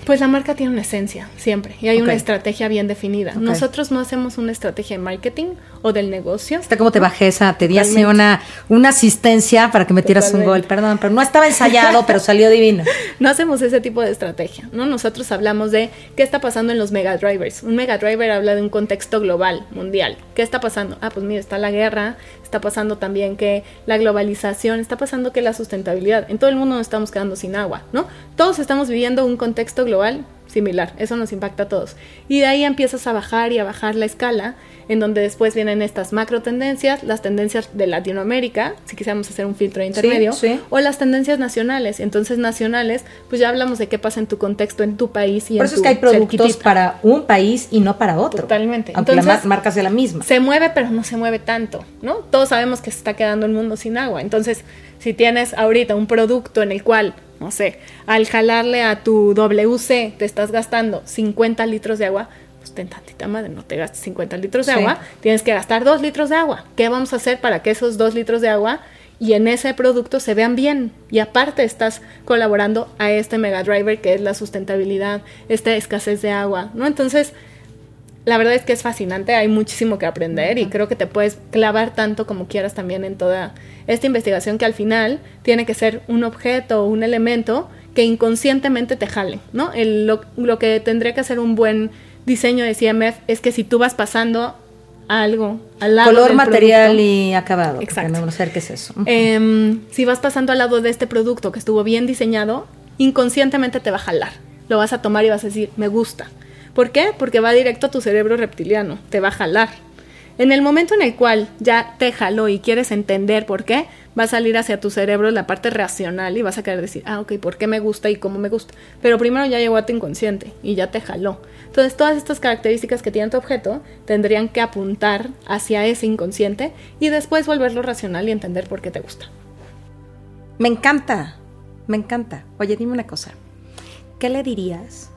Pues la marca tiene una esencia, siempre, y hay una estrategia bien definida. Nosotros no hacemos una estrategia de marketing o del negocio. Está como te bajé esa, te di así una, una asistencia para que metieras un gol, perdón, pero no estaba ensayado, pero salió divino. No hacemos ese tipo de estrategia, ¿no? Nosotros hablamos de qué está pasando en los mega drivers. Un mega driver habla de un contexto global, mundial. ¿Qué está pasando? Ah, pues mira, está la guerra, está pasando también que la globalización, está pasando que la sustentabilidad. En todo el mundo nos estamos quedando sin agua, ¿no? Todos estamos viviendo un contexto global similar, eso nos impacta a todos. Y de ahí empiezas a bajar y a bajar la escala, en donde después vienen estas macro tendencias, las tendencias de Latinoamérica, si quisiéramos hacer un filtro intermedio, o las tendencias nacionales. Entonces, nacionales, pues ya hablamos de qué pasa en tu contexto, en tu país y Por eso es que hay productos para un país y no para otro. Totalmente. Aunque Entonces, la marca sea la misma. Se mueve, pero no se mueve tanto, ¿no? Todos sabemos que se está quedando el mundo sin agua. Entonces, si tienes ahorita un producto en el cual, no sé, al jalarle a tu WC te estás gastando 50 litros de agua, pues ten tantita madre, no te gastes 50 litros de agua, tienes que gastar 2 litros de agua. ¿Qué vamos a hacer para que esos 2 litros de agua y en ese producto se vean bien? Y aparte estás colaborando a este mega driver que es la sustentabilidad, esta escasez de agua, ¿no? Entonces, la verdad es que es fascinante, hay muchísimo que aprender y creo que te puedes clavar tanto como quieras también en toda esta investigación que al final tiene que ser un objeto o un elemento que inconscientemente te jalen, ¿no? lo, lo, que tendría que hacer un buen diseño de CMF es que si tú vas pasando algo al lado color material y acabado exacto. no sé qué es eso. Em, si vas pasando al lado de este producto que estuvo bien diseñado inconscientemente te va a jalar lo vas a tomar y vas a decir me gusta ¿por qué? porque va directo a tu cerebro reptiliano te va a jalar en el momento en el cual ya te jaló y quieres entender por qué va a salir hacia tu cerebro la parte racional y vas a querer decir, ah, ok, ¿por qué me gusta y cómo me gusta? Pero primero ya llegó a tu inconsciente y ya te jaló. Entonces todas estas características que tiene tu objeto tendrían que apuntar hacia ese inconsciente y después volverlo racional y entender por qué te gusta. Me encanta, me encanta. Oye, dime una cosa. ¿Qué le dirías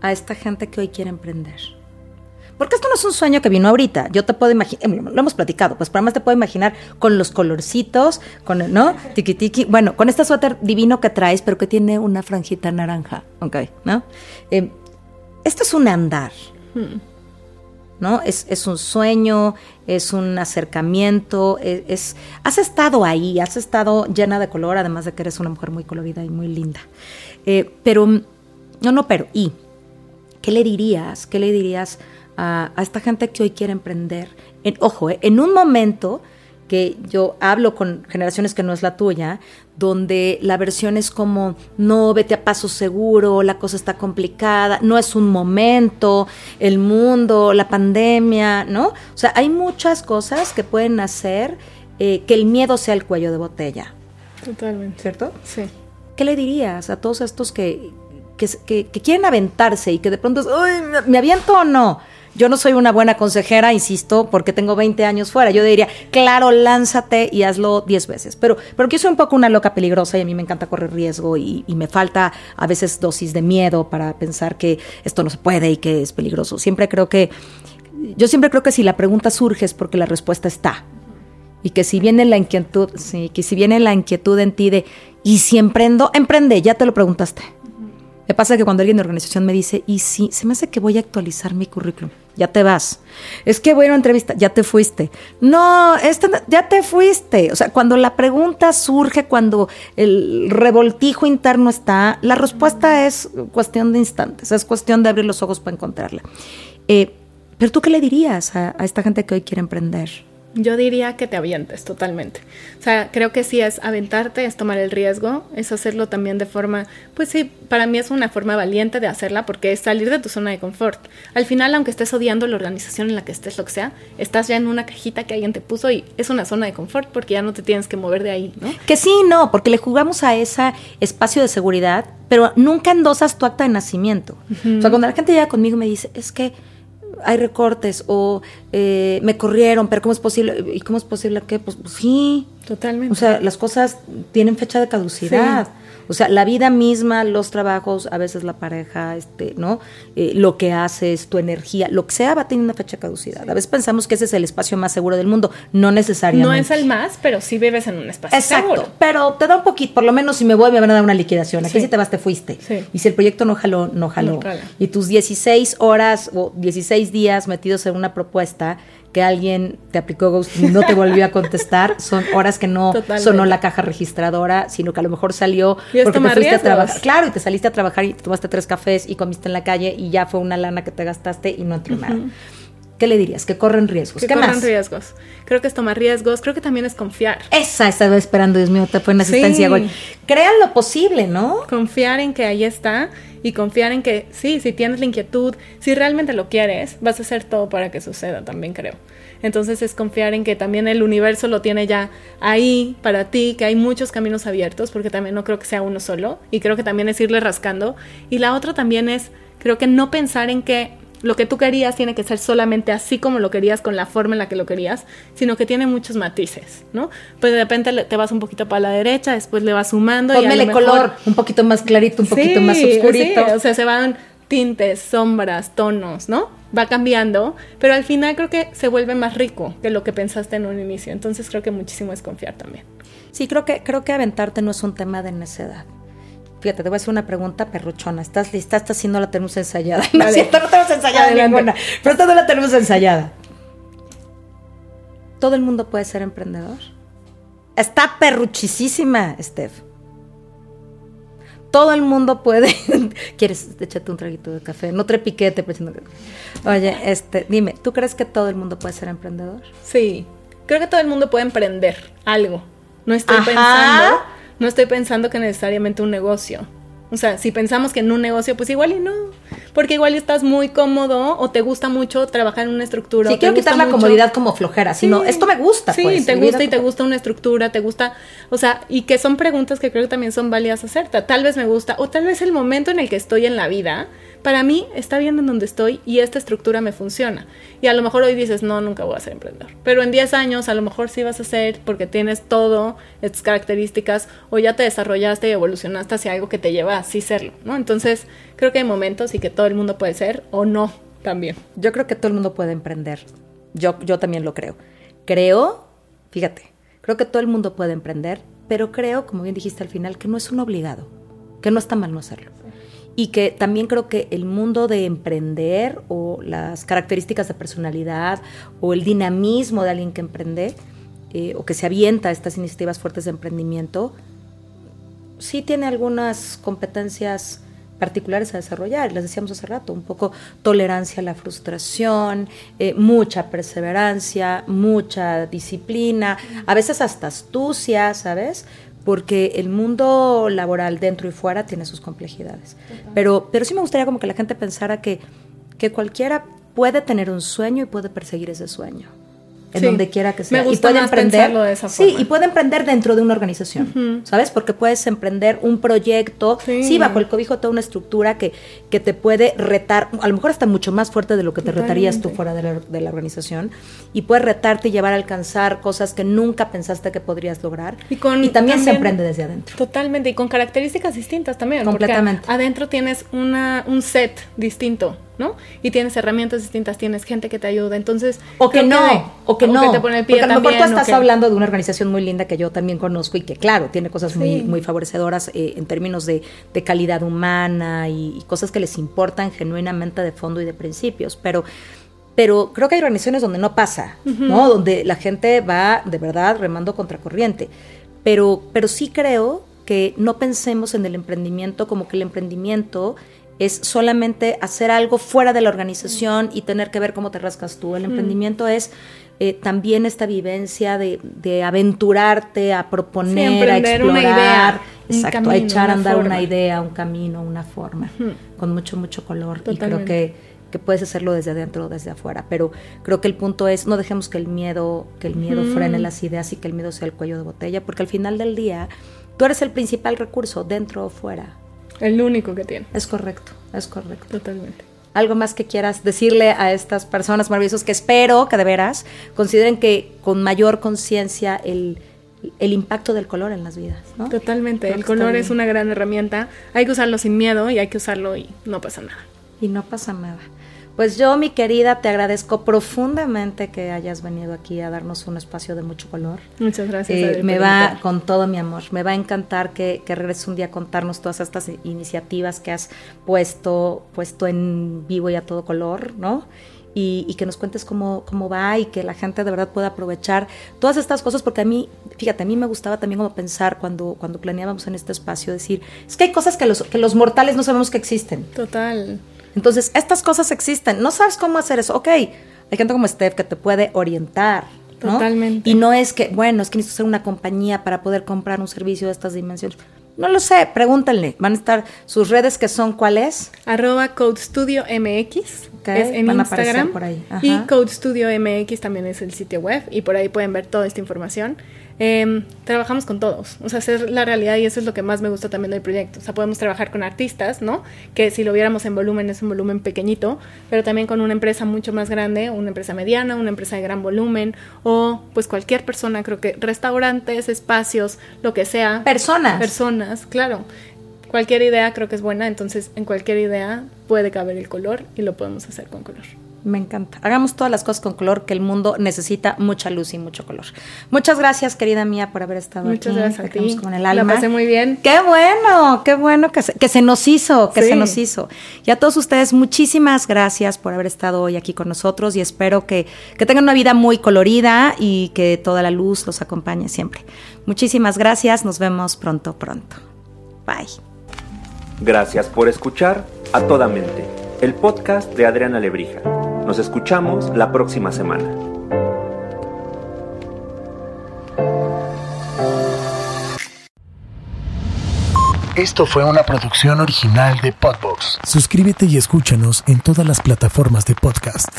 a esta gente que hoy quiere emprender? Porque esto no es un sueño que vino ahorita. Yo te puedo imaginar, eh, lo hemos platicado, pues para más te puedo imaginar con los colorcitos, con, ¿no? Tiki tiki. Bueno, con este suéter divino que traes, pero que tiene una franjita naranja, ¿ok? ¿No? Eh, esto es un andar. Hmm. ¿No? Es, es, un sueño, es un acercamiento, e, es, has estado ahí, has estado llena de color, además de que eres una mujer muy colorida y muy linda. Eh, pero, no, no, pero, ¿y qué le dirías? ¿Qué le dirías a, esta gente que hoy quiere emprender. En, ojo, eh, en un momento que yo hablo con generaciones que no es la tuya, donde la versión es como, no, vete a paso seguro, la cosa está complicada, no es un momento, el mundo, la pandemia, ¿no? O sea, hay muchas cosas que pueden hacer eh, que el miedo sea el cuello de botella. Totalmente. ¿Cierto? Sí. ¿Qué le dirías a todos estos que, que, quieren aventarse y que de pronto, Uy, ¿me aviento o no? Yo no soy una buena consejera, insisto, porque tengo 20 años fuera. Yo diría, claro, lánzate y hazlo 10 veces. Pero, pero yo soy un poco una loca peligrosa y a mí me encanta correr riesgo y, me falta a veces dosis de miedo para pensar que esto no se puede y que es peligroso. Siempre creo que, yo siempre creo que si la pregunta surge es porque la respuesta está. Y que si viene la inquietud, sí, que si viene la inquietud en ti de, ¿y si emprendo? Emprende, ya te lo preguntaste. Me pasa que cuando alguien de organización me dice, y si se me hace que voy a actualizar mi currículum ya te vas. Es que voy a una entrevista, ya te fuiste. No, este, ya te fuiste. O sea, cuando la pregunta surge, cuando el revoltijo interno está, la respuesta es cuestión de instantes, es cuestión de abrir los ojos para encontrarla. Eh, pero tú qué le dirías a esta gente que hoy quiere emprender? Yo diría que te avientes totalmente. O sea, creo que sí es aventarte, es tomar el riesgo, es hacerlo también de forma, pues sí, para mí es una forma valiente de hacerla porque es salir de tu zona de confort. Al final, aunque estés odiando la organización en la que estés, lo que sea, estás ya en una cajita que alguien te puso y es una zona de confort porque ya no te tienes que mover de ahí, ¿no? Que sí, no, porque le jugamos a ese espacio de seguridad, pero nunca endosas tu acta de nacimiento. O sea, cuando la gente llega conmigo y me dice, es que hay recortes o eh, me corrieron, pero ¿cómo es posible? ¿Y cómo es posible que? Pues, pues, sí. Totalmente. O sea, las cosas tienen fecha de caducidad. O sea, la vida misma, los trabajos, a veces la pareja, este, ¿no? Eh, lo que haces, tu energía, lo que sea va a tener una fecha de caducidad. A veces pensamos que ese es el espacio más seguro del mundo, no necesariamente. No es el más, pero sí vives en un espacio Exacto, pero te da un poquito, por lo menos si me voy me van a dar una liquidación. Aquí si te vas te fuiste. Y si el proyecto no jaló, no jaló. y tus 16 horas o 16 días metidos en una propuesta que alguien te aplicó ghosting y no te volvió a contestar, son horas que no sonó la caja registradora, sino que a lo mejor salió porque te fuiste a trabajar. Claro, y te saliste a trabajar y tomaste tres cafés y comiste en la calle y ya fue una lana que te gastaste y no entró nada. ¿Qué le dirías? Que corren riesgos. Que ¿Qué corren riesgos. Creo que es tomar riesgos. Creo que también es confiar. Esa estaba esperando, Dios mío, te fue una asistencia, güey. Crean lo posible, ¿no? Confiar en que ahí está y confiar en que sí, si tienes la inquietud, si realmente lo quieres, vas a hacer todo para que suceda, también creo. Entonces es confiar en que también el universo lo tiene ya ahí para ti, que hay muchos caminos abiertos, porque también no creo que sea uno solo, y creo que también es irle rascando. Y la otra también es, creo que no pensar en que lo que tú querías tiene que ser solamente así como lo querías, con la forma en la que lo querías, sino que tiene muchos matices, ¿no? Pues de repente te vas un poquito para la derecha, después le vas sumando. Pónmele y color, un poquito más clarito, un poquito más oscurito. Sí, o sea, se van tintes, sombras, tonos, ¿no? Va cambiando, pero al final creo que se vuelve más rico que lo que pensaste en un inicio. Entonces creo que muchísimo es confiar también. Sí, creo que, creo que aventarte no es un tema de necedad. Fíjate, te voy a hacer una pregunta perruchona. ¿Estás lista? Estás haciendo la tenemos ensayada. No es cierto, no tenemos ensayada ninguna. Pero esta no la tenemos ensayada. ¿Todo el mundo puede ser emprendedor? Está perruchisísima, Steph. todo el mundo puede. ¿Quieres echarte un traguito de café? No trepiquete, piquete. Oye, este, dime, ¿tú crees que todo el mundo puede ser emprendedor? Sí. Creo que todo el mundo puede emprender algo. No estoy pensando, no estoy pensando que necesariamente un negocio. O sea, si pensamos que en un negocio, pues igual y no. Porque igual estás muy cómodo o te gusta mucho trabajar en una estructura. Sí, quiero quitar la comodidad como flojera, sino esto me gusta. Sí, pues, te gusta y te gusta una estructura, te gusta, o sea, y que son preguntas que creo que también son válidas hacer. Tal vez me gusta, o tal vez el momento en el que estoy en la vida para mí está bien en donde estoy y esta estructura me funciona. Y a lo mejor hoy dices, no, nunca voy a ser emprendedor. Pero en 10 años a lo mejor sí vas a ser porque tienes todo, estas características, o ya te desarrollaste y evolucionaste hacia algo que te lleva a sí serlo, ¿no? Entonces, creo que hay momentos y que todo el mundo puede ser o no también. Yo creo que todo el mundo puede emprender. Yo, yo también lo creo. Creo, fíjate, creo que todo el mundo puede emprender, pero creo, como bien dijiste al final, que no es un obligado, que no está mal no hacerlo y que también creo que el mundo de emprender o las características de personalidad o el dinamismo de alguien que emprende eh, o que se avienta a estas iniciativas fuertes de emprendimiento, sí tiene algunas competencias particulares a desarrollar, les decíamos hace rato, un poco tolerancia a la frustración, eh, mucha perseverancia, mucha disciplina, a veces hasta astucia, ¿sabes? porque el mundo laboral dentro y fuera tiene sus complejidades. Pero, pero sí me gustaría como que la gente pensara que, que cualquiera puede tener un sueño y puede perseguir ese sueño en donde quiera que sea. Me gusta y puede emprender. De esa sí, y puede emprender dentro de una organización, ¿sabes? Porque puedes emprender un proyecto, sí. bajo el cobijo toda una estructura que, que te puede retar, a lo mejor está mucho más fuerte de lo que te retarías tú fuera de la, de la, organización, y puede retarte y llevar a alcanzar cosas que nunca pensaste que podrías lograr. Y, con, también, se emprende desde adentro. Totalmente, y con características distintas también. Completamente. adentro tienes una, un set distinto ¿no? Y tienes herramientas distintas, tienes gente que te ayuda, entonces... O que no, o que no. te pone el pie Porque a lo mejor tú estás hablando de una organización muy linda que yo también conozco y que, claro, tiene cosas muy, muy favorecedoras eh, en términos de, calidad humana y, cosas que les importan genuinamente de fondo y de principios, pero... Pero creo que hay organizaciones donde no pasa, ¿no? Donde la gente va de verdad remando contracorriente. Pero, pero sí creo que no pensemos en el emprendimiento como que el emprendimiento es solamente hacer algo fuera de la organización y tener que ver cómo te rascas tú. El mm. emprendimiento es eh, también esta vivencia de, aventurarte, a proponer, a explorar, exacto, a echar a andar una idea, un camino, una forma, con mucho, mucho color. Y creo que, que, puedes hacerlo desde adentro o desde afuera. Pero creo que el punto es, no dejemos que el miedo, que el miedo frene las ideas y que el miedo sea el cuello de botella, porque al final del día, tú eres el principal recurso, dentro o fuera. El único que tiene. Es correcto, es correcto. Totalmente. ¿Algo más que quieras decirle a estas personas maravillosas que espero que de veras consideren que con mayor conciencia el, impacto del color en las vidas? ¿no? Totalmente, el color es una gran herramienta. Hay que usarlo sin miedo y hay que usarlo y no pasa nada. Y no pasa nada. Pues yo, mi querida, te agradezco profundamente que hayas venido aquí a darnos un espacio de mucho color. Muchas gracias. Eh, me va con todo mi amor. Me va a encantar que, que regreses un día a contarnos todas estas iniciativas que has puesto, puesto en vivo y a todo color, ¿no? Y, que nos cuentes cómo, cómo va y que la gente de verdad pueda aprovechar todas estas cosas, porque a mí, fíjate, a mí me gustaba también como pensar cuando, cuando planeábamos en este espacio, decir, es que hay cosas que los, que los mortales no sabemos que existen. Total. Entonces, estas cosas existen. No sabes cómo hacer eso. Ok, hay gente como Steph que te puede orientar. Totalmente. Y no es que, bueno, es que necesito ser una compañía para poder comprar un servicio de estas dimensiones. No lo sé, pregúntenle. Van a estar sus redes que son, ¿cuál es? Arroba Code Studio MX. Es en Instagram. Por ahí. Y Code Studio MX también es el sitio web. Y por ahí pueden ver toda esta información. Em, trabajamos con todos, o sea, hacer la realidad y eso es lo que más me gusta también del proyecto. O sea, podemos trabajar con artistas, ¿no? Que si lo viéramos en volumen es un volumen pequeñito, pero también con una empresa mucho más grande, una empresa mediana, una empresa de gran volumen o pues cualquier persona, creo que restaurantes, espacios, lo que sea. Personas. Personas, claro. Cualquier idea creo que es buena, entonces en cualquier idea puede caber el color y lo podemos hacer con color. Me encanta. Hagamos todas las cosas con color, que el mundo necesita mucha luz y mucho color. Muchas gracias, querida mía, por haber estado Muchas aquí. Muchas gracias a ti. Con el alma. La pasé muy bien. Qué bueno, qué bueno que se, que se nos hizo, que se nos hizo. Y a todos ustedes, muchísimas gracias por haber estado hoy aquí con nosotros y espero que, que tengan una vida muy colorida y que toda la luz los acompañe siempre. Muchísimas gracias. Nos vemos pronto, pronto. Bye. Gracias por escuchar A Toda Mente, el podcast de Adriana Lebrija. Nos escuchamos la próxima semana. Esto fue una producción original de Podbox. Suscríbete y escúchanos en todas las plataformas de podcast.